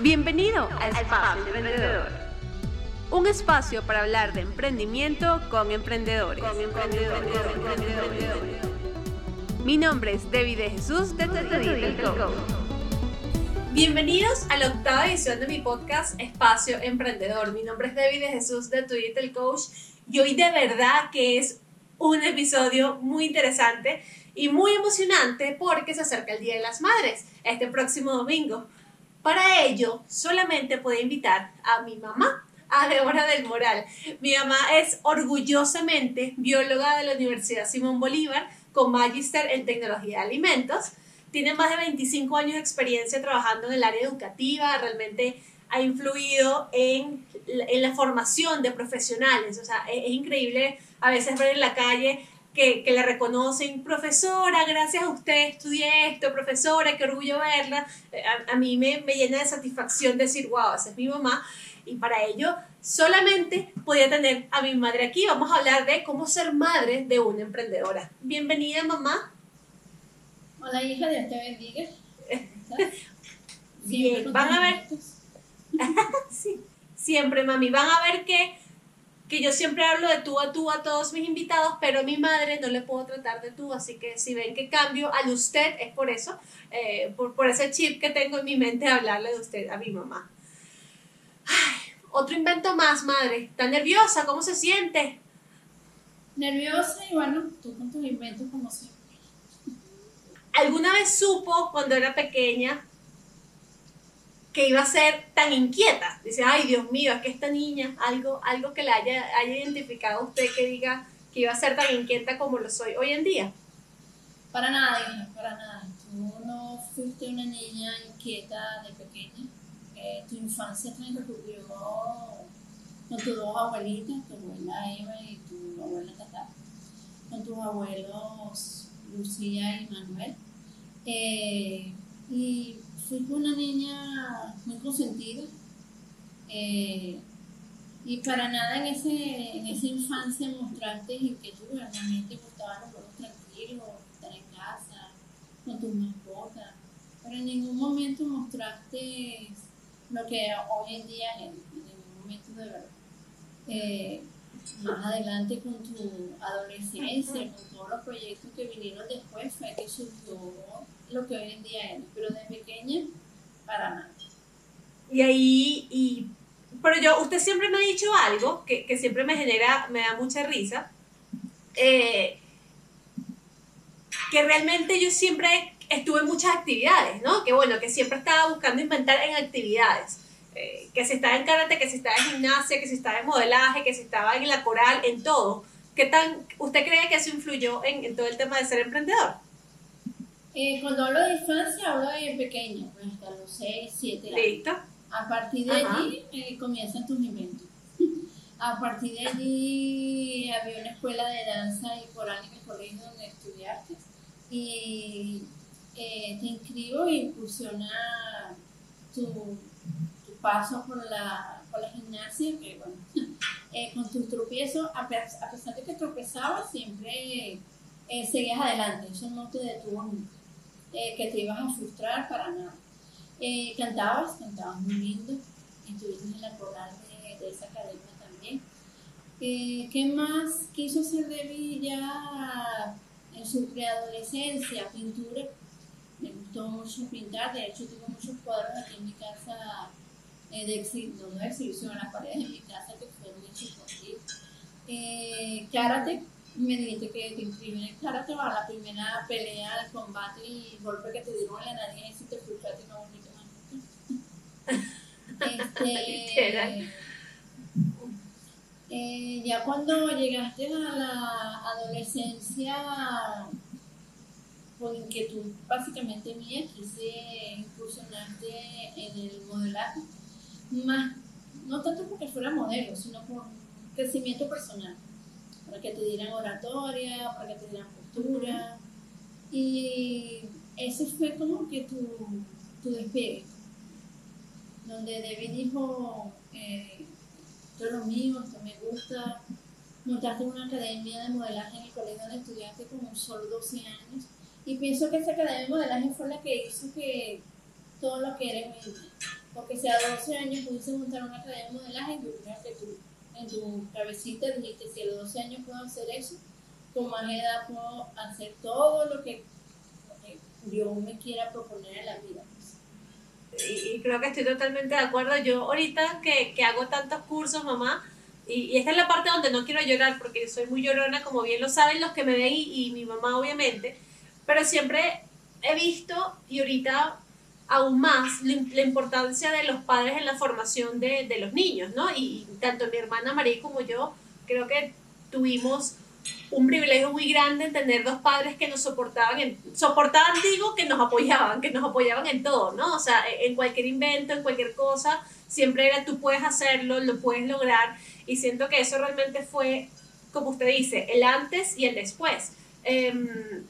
Bienvenido a Espacio Emprendedor. Un espacio para hablar de emprendimiento con emprendedores. Mi nombre es Debbie de Jesús de Coach. Bienvenidos a la octava edición de mi podcast Espacio Emprendedor. Mi nombre es Debbie de Jesús de Digital Coach y hoy de verdad que es un episodio muy interesante y muy emocionante porque se acerca el Día de las Madres, este próximo domingo. Para ello, solamente puedo invitar a mi mamá, a Deborah del Moral. Mi mamá es orgullosamente bióloga de la Universidad Simón Bolívar con magíster en tecnología de alimentos. Tiene más de 25 años de experiencia trabajando en el área educativa, realmente ha influido en, en la formación de profesionales. O sea, es, es increíble a veces ver en la calle que, que, le reconocen, profesora, gracias a usted estudié esto, profesora, qué orgullo verla. Eh, a, a mí me, me, llena de satisfacción decir, wow, esa es mi mamá. Y para ello solamente podía tener a mi madre aquí. Vamos a hablar de cómo ser madre de una emprendedora. Bienvenida, mamá. Hola, hija, Dios te bendiga. Bien, van a ver. sí, siempre, mami. Van a ver que que yo siempre hablo de tú a tú a todos mis invitados, pero a mi madre no le puedo tratar de tú, así que si ven que cambio al usted es por eso, eh, por, por, ese chip que tengo en mi mente de hablarle de usted a mi mamá. Ay, otro invento más, madre. ¿Está nerviosa? ¿Cómo se siente? Nerviosa y bueno, tú con tus inventos como siempre. ¿Alguna vez supo cuando era pequeña que iba a ser tan inquieta. Dice, ay Dios mío, es que esta niña, algo, algo que le haya, haya identificado usted que diga que iba a ser tan inquieta como lo soy hoy en día. Para nada, hija, para nada. Tú no fuiste una niña inquieta de pequeña. Eh, tu infancia transcurrió con tus dos abuelitas, tu abuela Eva y tu abuela Tata, con tus abuelos Lucía y Manuel. Eh, y fui una niña muy consentida eh, y para nada en, ese, en esa infancia mostraste inquietud, realmente gustaban los juegos tranquilos, estar en casa, con tus mascotas, pero en ningún momento mostraste lo que hoy en día, en, ningún momento de verdad. Eh, más adelante con tu adolescencia, con todos los proyectos que vinieron después, fue que surgió lo que hoy en día es, pero de pequeña, para nada. Y ahí, y, pero yo, usted siempre me ha dicho algo que, que siempre me genera, me da mucha risa, eh, que realmente yo siempre estuve en muchas actividades, ¿no? Que bueno, que siempre estaba buscando inventar en actividades. Eh, que si estaba en karate, que si estaba en gimnasia, que si estaba en modelaje, que si estaba en la coral, en todo. ¿Qué tan, ¿Usted cree que eso influyó en, en todo el tema de ser emprendedor? Eh, cuando hablo de infancia, hablo de pequeño, pues hasta los 6, 7 años. Listo. A partir de Ajá. allí eh, comienzan tus inventos. A partir de allí había una escuela de danza y coral en el colegio donde estudiaste y eh, te inscribo e impulsiona tu, tu, paso por la, por la gimnasia, que bueno, eh, con tus tropiezos, a, a, pesar de que tropezabas, siempre seguías adelante, eso no te detuvo nunca eh, que te ibas a frustrar para nada. Eh, cantabas, cantabas muy lindo, estuviste en la coral de, de esa academia también. Eh, ¿Qué más quiso hacer Debbie ya en su preadolescencia? Pintura. Me gustó mucho pintar, de hecho tengo muchos cuadros aquí en mi casa eh, de, exhi no, de exhibición en las paredes de mi casa que fueron hechos por ti. Eh, karate, me dijiste que te inscribí en el karate a la primera pelea, el combate y el golpe que te dieron en la nariz y te frustraste una bonita este, eh, ya cuando llegaste a la adolescencia, por inquietud básicamente mía, quise incursionarte en el modelaje, más, no tanto porque fuera modelo, sino por crecimiento personal para que te dieran oratoria, para que te dieran postura. Y ese fue como que tu, tu despegue, donde David dijo, eh, es lo mío, esto me gusta. Montaste una academia de modelaje en el colegio donde estudiaste como solo 12 años. Y pienso que esa academia de modelaje fue la que hizo que todo lo que eres hoy porque si a 12 años pudiste montar una academia de modelaje, yo creo que tú en tu cabecita dijiste, si a los 12 años puedo hacer eso, con más edad puedo hacer todo lo que, yo me quiera proponer en la vida. Y, creo que estoy totalmente de acuerdo. Yo ahorita que, que hago tantos cursos, mamá, y, esta es la parte donde no quiero llorar porque soy muy llorona, como bien lo saben los que me ven y, y mi mamá obviamente, pero siempre he visto y ahorita aún más la, importancia de los padres en la formación de, de los niños, ¿no? Y, tanto mi hermana María como yo creo que tuvimos un privilegio muy grande en tener dos padres que nos soportaban, en, soportaban digo que nos apoyaban, que nos apoyaban en todo, ¿no? O sea, en cualquier invento, en cualquier cosa, siempre era tú puedes hacerlo, lo puedes lograr y siento que eso realmente fue, como usted dice, el antes y el después. Em,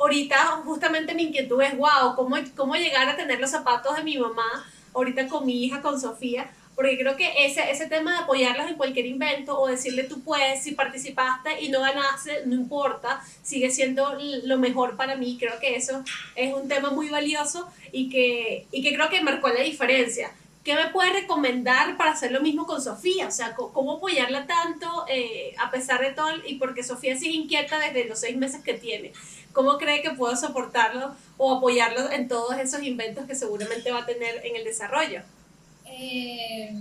ahorita justamente mi inquietud es, wow, ¿cómo, ¿cómo llegar a tener los zapatos de mi mamá ahorita con mi hija, con Sofía? Porque creo que ese, ese tema de apoyarlos en cualquier invento o decirle tú puedes, si participaste y no ganaste, no importa, sigue siendo lo mejor para mí. Creo que eso es un tema muy valioso y que, y que creo que marcó la diferencia. ¿Qué me puede recomendar para hacer lo mismo con Sofía? O sea, ¿cómo apoyarla tanto eh, a pesar de todo? Y porque Sofía es inquieta desde los seis meses que tiene. ¿Cómo cree que puedo soportarlo o apoyarlo en todos esos inventos que seguramente va a tener en el desarrollo? Eh,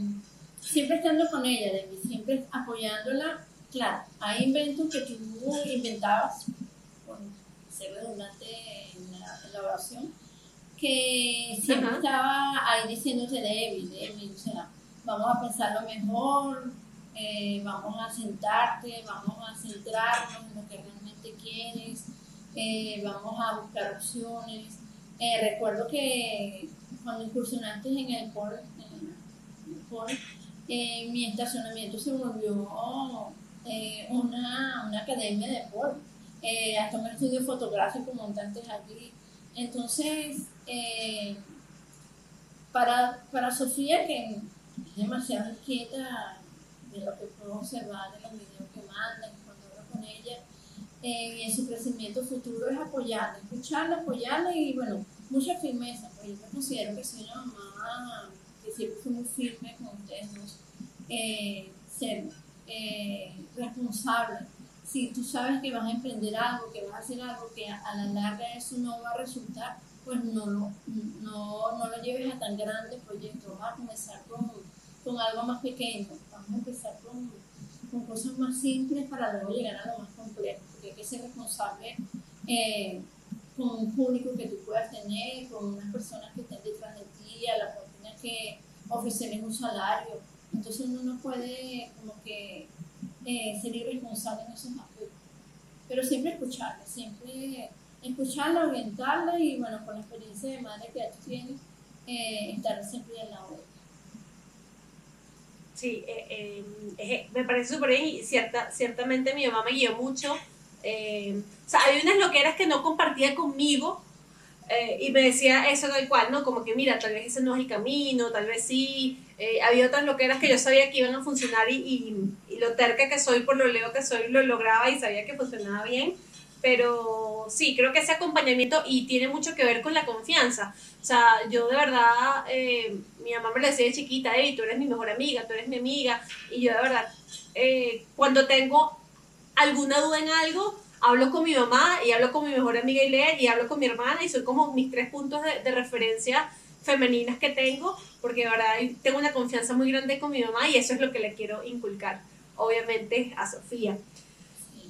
siempre estando con ella, siempre apoyándola. Claro, hay inventos que tú inventabas, por ser redundante en la elaboración, que siempre estaba ahí diciéndose débil, débil, o sea, vamos a pensarlo mejor, eh, vamos a sentarte, vamos a centrarnos en lo que realmente quieres, eh, vamos a buscar opciones. Eh, recuerdo que cuando incursionaste en el port, en mi estacionamiento se volvió una, una, academia de port, hasta un estudio fotográfico montantes allí. Entonces, eh, para, para Sofía, que es demasiado inquieta de lo que puedo observar de los videos que mandan, cuando hablo con ella, eh, y en su crecimiento futuro es apoyarla, escucharla, apoyarla y bueno, mucha firmeza, porque yo considero que soy una mamá que siempre fue muy firme con ustedes eh, ser responsable. Si tú sabes que vas a emprender algo, que vas a hacer algo que a la larga eso no va a resultar, pues no, no, no lo lleves a tan grande proyecto, vamos a comenzar con, con algo más pequeño, vamos a empezar con, con, cosas más simples para luego llegar a lo más complejo, que ser responsable eh, con un público que tú puedas tener, con unas personas que estén detrás de ti, a la cual tienes que ofrecerles un salario, entonces uno no puede como que eh, ser irresponsable en esos aspectos, pero siempre escucharle, siempre escucharla, orientarla y bueno, con la experiencia de madre que tú tienes, eh, estar siempre lado de ella. Sí, eh, eh, me parece súper bien cierta, ciertamente mi mamá me guió mucho. O sea, hay unas loqueras que no compartía conmigo y me decía eso tal cual, ¿no? Como que mira, tal vez ese no es el camino, tal vez sí. había otras loqueras que yo sabía que iban a funcionar y, y, y lo terca que soy, por lo leo que soy, lo lograba y sabía que funcionaba bien pero sí, creo que ese acompañamiento y tiene mucho que ver con la confianza. O sea, yo de verdad, eh, mi mamá me lo decía de chiquita, hey, tú eres mi mejor amiga, tú eres mi amiga, y yo de verdad, eh, cuando tengo alguna duda en algo, hablo con mi mamá y hablo con mi mejor amiga Iler y hablo con mi hermana y son como mis tres puntos de, referencia femeninas que tengo, porque de verdad tengo una confianza muy grande con mi mamá y eso es lo que le quiero inculcar, obviamente, a Sofía.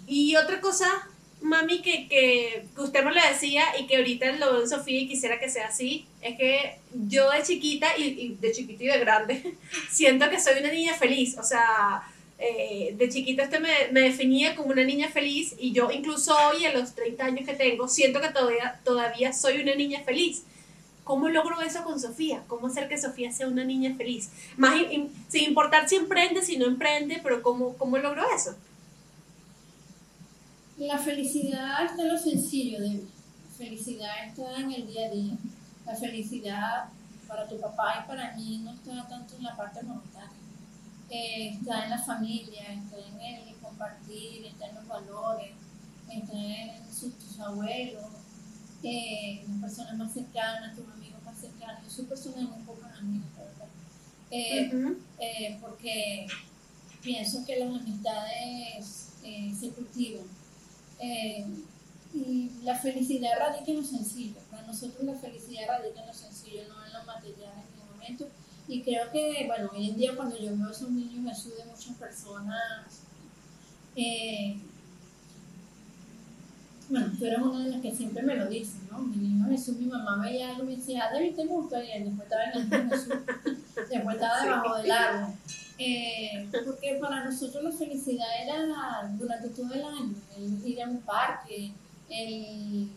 Y otra cosa mami, que, que, usted me lo decía y que ahorita lo veo en Sofía y quisiera que sea así, es que yo de chiquita y, de chiquita y de grande siento que soy una niña feliz, o sea, eh, de chiquita este me, me, definía como una niña feliz y yo incluso hoy a los 30 años que tengo siento que todavía, todavía soy una niña feliz. ¿Cómo logro eso con Sofía? ¿Cómo hacer que Sofía sea una niña feliz? Más, sin importar si emprende, si no emprende, pero ¿cómo, cómo logro eso? La felicidad está lo sencillo, de felicidad está en el día a día. La felicidad para tu papá y para mí no está tanto en la parte monetaria. Eh, está en la familia, está en el compartir, está en los valores, está en tus abuelos, eh, las personas más cercanas, tus amigos más cercanos. Yo soy persona muy eh, eh, porque pienso que las amistades eh, se cultivan. y la felicidad radica en lo sencillo. Para nosotros la felicidad radica en lo sencillo, no en lo material en el momento. Y creo que, bueno, hoy en día cuando yo veo a esos niños Jesús de muchas personas, bueno, tú eres una de las que siempre me lo dices, ¿no? Mi niño Jesús, mi mamá veía algo y me decía, ah, David, ¿te gusta? Y después estaba en el niño Jesús, después estaba debajo del árbol. Eh, porque para nosotros la felicidad era durante todo el año, el ir a un parque, el,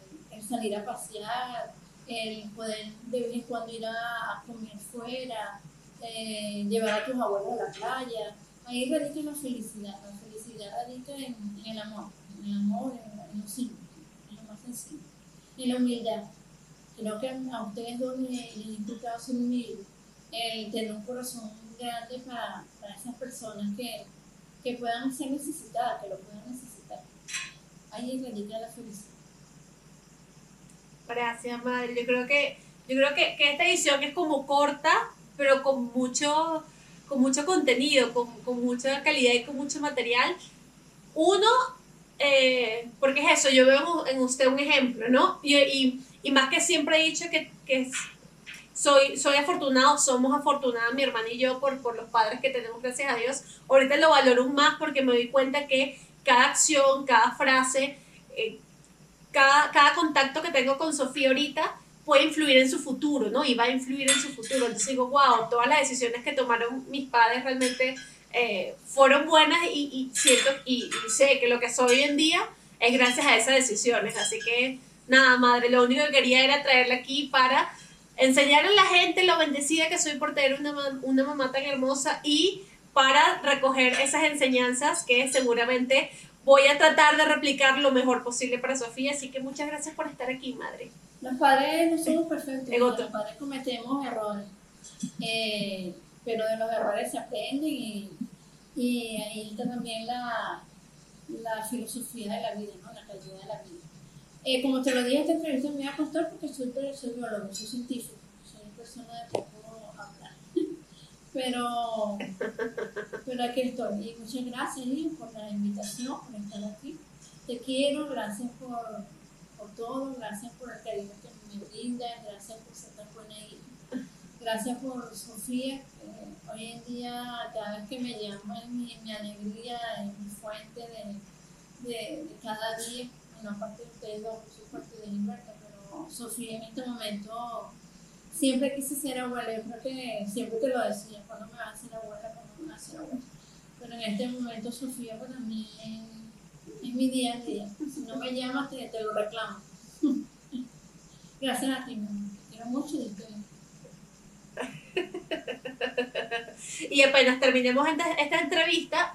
salir a pasear, el poder de vez en cuando ir a, comer fuera, eh, llevar a tus abuelos a la playa. Ahí radica la felicidad, la felicidad radica en, el amor, en el amor, en, en lo simple y la humildad. Creo que a ustedes dos les ha implicado ser humildes, el tener un corazón grande para, para esas personas que, que, puedan ser necesitadas, que lo puedan necesitar. Ahí radica la felicidad. Gracias, madre. Yo creo que, yo creo que, que esta edición es como corta, pero con mucho, con mucho contenido, con, con mucha calidad y con mucho material. Uno, eh, porque es eso, yo veo en usted un ejemplo, ¿no? Y, y, y más que siempre he dicho que, que, soy, soy afortunado, somos afortunadas, mi hermana y yo, por, por los padres que tenemos, gracias a Dios. Ahorita lo valoro más porque me doy cuenta que cada acción, cada frase, eh, cada, cada contacto que tengo con Sofía ahorita puede influir en su futuro, ¿no? Y va a influir en su futuro. Entonces digo, wow, todas las decisiones que tomaron mis padres realmente eh, fueron buenas y, siento y, sé que lo que soy hoy en día es gracias a esas decisiones. Así que nada, madre, lo único que quería era traerla aquí para enseñar a la gente lo bendecida que soy por tener una, una mamá tan hermosa y para recoger esas enseñanzas que seguramente voy a tratar de replicar lo mejor posible para Sofía. Así que muchas gracias por estar aquí, madre. Los padres no somos perfectos, los padres cometemos errores. Eh, pero de los errores se aprenden y, y ahí está también la, la, filosofía de la vida, ¿no? la calidad de la vida. Eh, como te lo dije, esta entrevista me va a costar porque soy, soy biólogo, soy científico, soy persona de. Pero, pero aquí estoy. Y muchas gracias, por la invitación, por estar aquí. Te quiero, gracias por, por todo, gracias por el cariño que me brindas, gracias por ser tan buena hija. Gracias por Sofía, hoy en día cada vez que me llama es mi, mi alegría, es mi fuente de, de, cada día. Bueno, aparte de ustedes dos, soy parte de Libertad, pero Sofía en este momento siempre quise ser abuela. Yo creo que siempre te lo decía, cuando me vas a ser abuela, cuando me vas a ser abuela. Pero en este momento Sofía para mí es, es mi día a día. Si no me llamas, te, te lo reclamo. Gracias a ti, me quiero mucho y te y apenas terminemos esta, entrevista,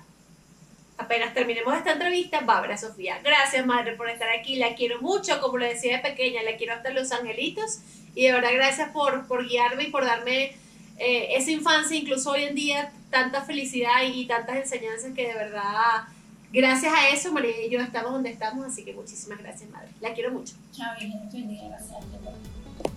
apenas terminemos esta entrevista, va a ver a Sofía. Gracias, madre, por estar aquí. La quiero mucho, como le decía de pequeña, la quiero hasta los angelitos. Y de verdad, gracias por, por guiarme y por darme eh, esa infancia, incluso hoy en día, tanta felicidad y, tantas enseñanzas que de verdad, gracias a eso, María y yo estamos donde estamos. Así que muchísimas gracias, madre. La quiero mucho. Chao, gracias.